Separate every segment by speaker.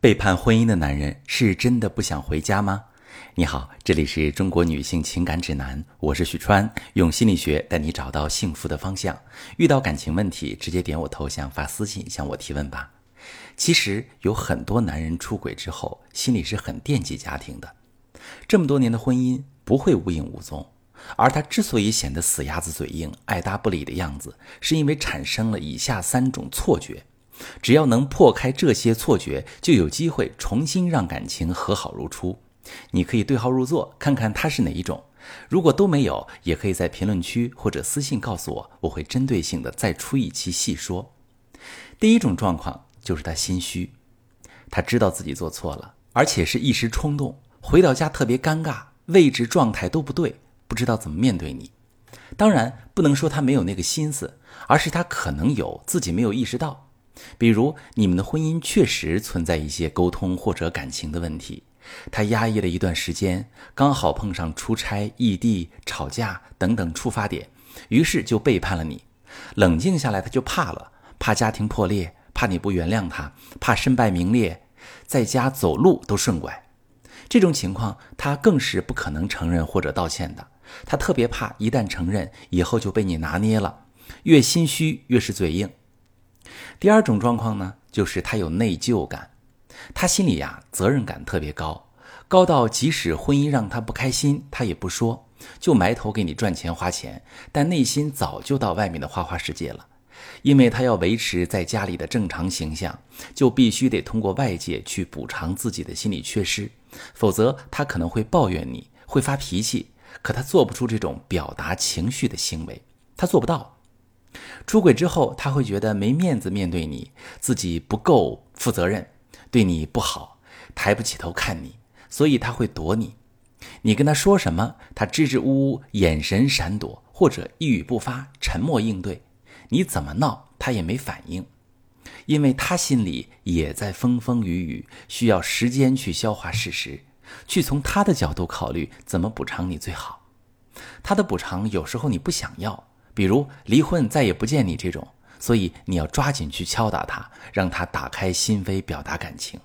Speaker 1: 背叛婚姻的男人是真的不想回家吗？你好，这里是中国女性情感指南，我是许川，用心理学带你找到幸福的方向。遇到感情问题，直接点我头像发私信向我提问吧。其实有很多男人出轨之后，心里是很惦记家庭的。这么多年的婚姻不会无影无踪，而他之所以显得死鸭子嘴硬、爱答不理的样子，是因为产生了以下三种错觉。只要能破开这些错觉，就有机会重新让感情和好如初。你可以对号入座，看看他是哪一种。如果都没有，也可以在评论区或者私信告诉我，我会针对性的再出一期细说。第一种状况就是他心虚，他知道自己做错了，而且是一时冲动，回到家特别尴尬，位置状态都不对，不知道怎么面对你。当然不能说他没有那个心思，而是他可能有自己没有意识到。比如，你们的婚姻确实存在一些沟通或者感情的问题，他压抑了一段时间，刚好碰上出差、异地、吵架等等触发点，于是就背叛了你。冷静下来，他就怕了，怕家庭破裂，怕你不原谅他，怕身败名裂，在家走路都顺拐。这种情况，他更是不可能承认或者道歉的。他特别怕，一旦承认，以后就被你拿捏了，越心虚越是嘴硬。第二种状况呢，就是他有内疚感，他心里呀责任感特别高，高到即使婚姻让他不开心，他也不说，就埋头给你赚钱花钱，但内心早就到外面的花花世界了，因为他要维持在家里的正常形象，就必须得通过外界去补偿自己的心理缺失，否则他可能会抱怨你，会发脾气，可他做不出这种表达情绪的行为，他做不到。出轨之后，他会觉得没面子面对你，自己不够负责任，对你不好，抬不起头看你，所以他会躲你。你跟他说什么，他支支吾吾，眼神闪躲，或者一语不发，沉默应对。你怎么闹，他也没反应，因为他心里也在风风雨雨，需要时间去消化事实，去从他的角度考虑怎么补偿你最好。他的补偿有时候你不想要。比如离婚再也不见你这种，所以你要抓紧去敲打他，让他打开心扉，表达感情。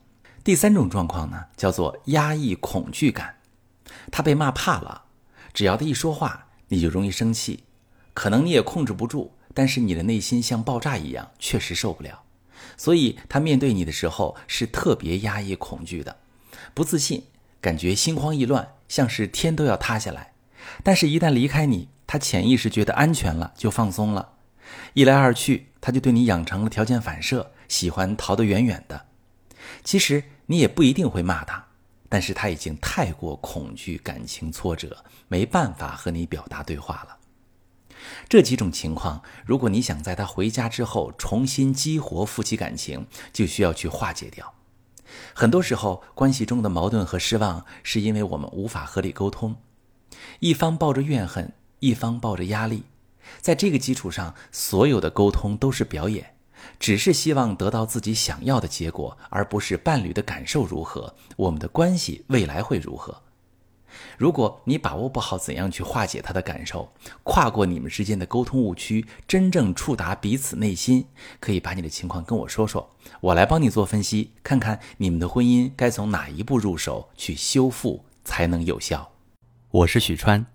Speaker 1: 第三种状况呢，叫做压抑恐惧感，他被骂怕了，只要他一说话，你就容易生气，可能你也控制不住，但是你的内心像爆炸一样，确实受不了，所以他面对你的时候是特别压抑恐惧的，不自信，感觉心慌意乱，像是天都要塌下来，但是一旦离开你。他潜意识觉得安全了，就放松了，一来二去，他就对你养成了条件反射，喜欢逃得远远的。其实你也不一定会骂他，但是他已经太过恐惧感情挫折，没办法和你表达对话了。这几种情况，如果你想在他回家之后重新激活夫妻感情，就需要去化解掉。很多时候，关系中的矛盾和失望，是因为我们无法合理沟通，一方抱着怨恨。一方抱着压力，在这个基础上，所有的沟通都是表演，只是希望得到自己想要的结果，而不是伴侣的感受如何，我们的关系未来会如何。如果你把握不好怎样去化解他的感受，跨过你们之间的沟通误区，真正触达彼此内心，可以把你的情况跟我说说，我来帮你做分析，看看你们的婚姻该从哪一步入手去修复才能有效。我是许川。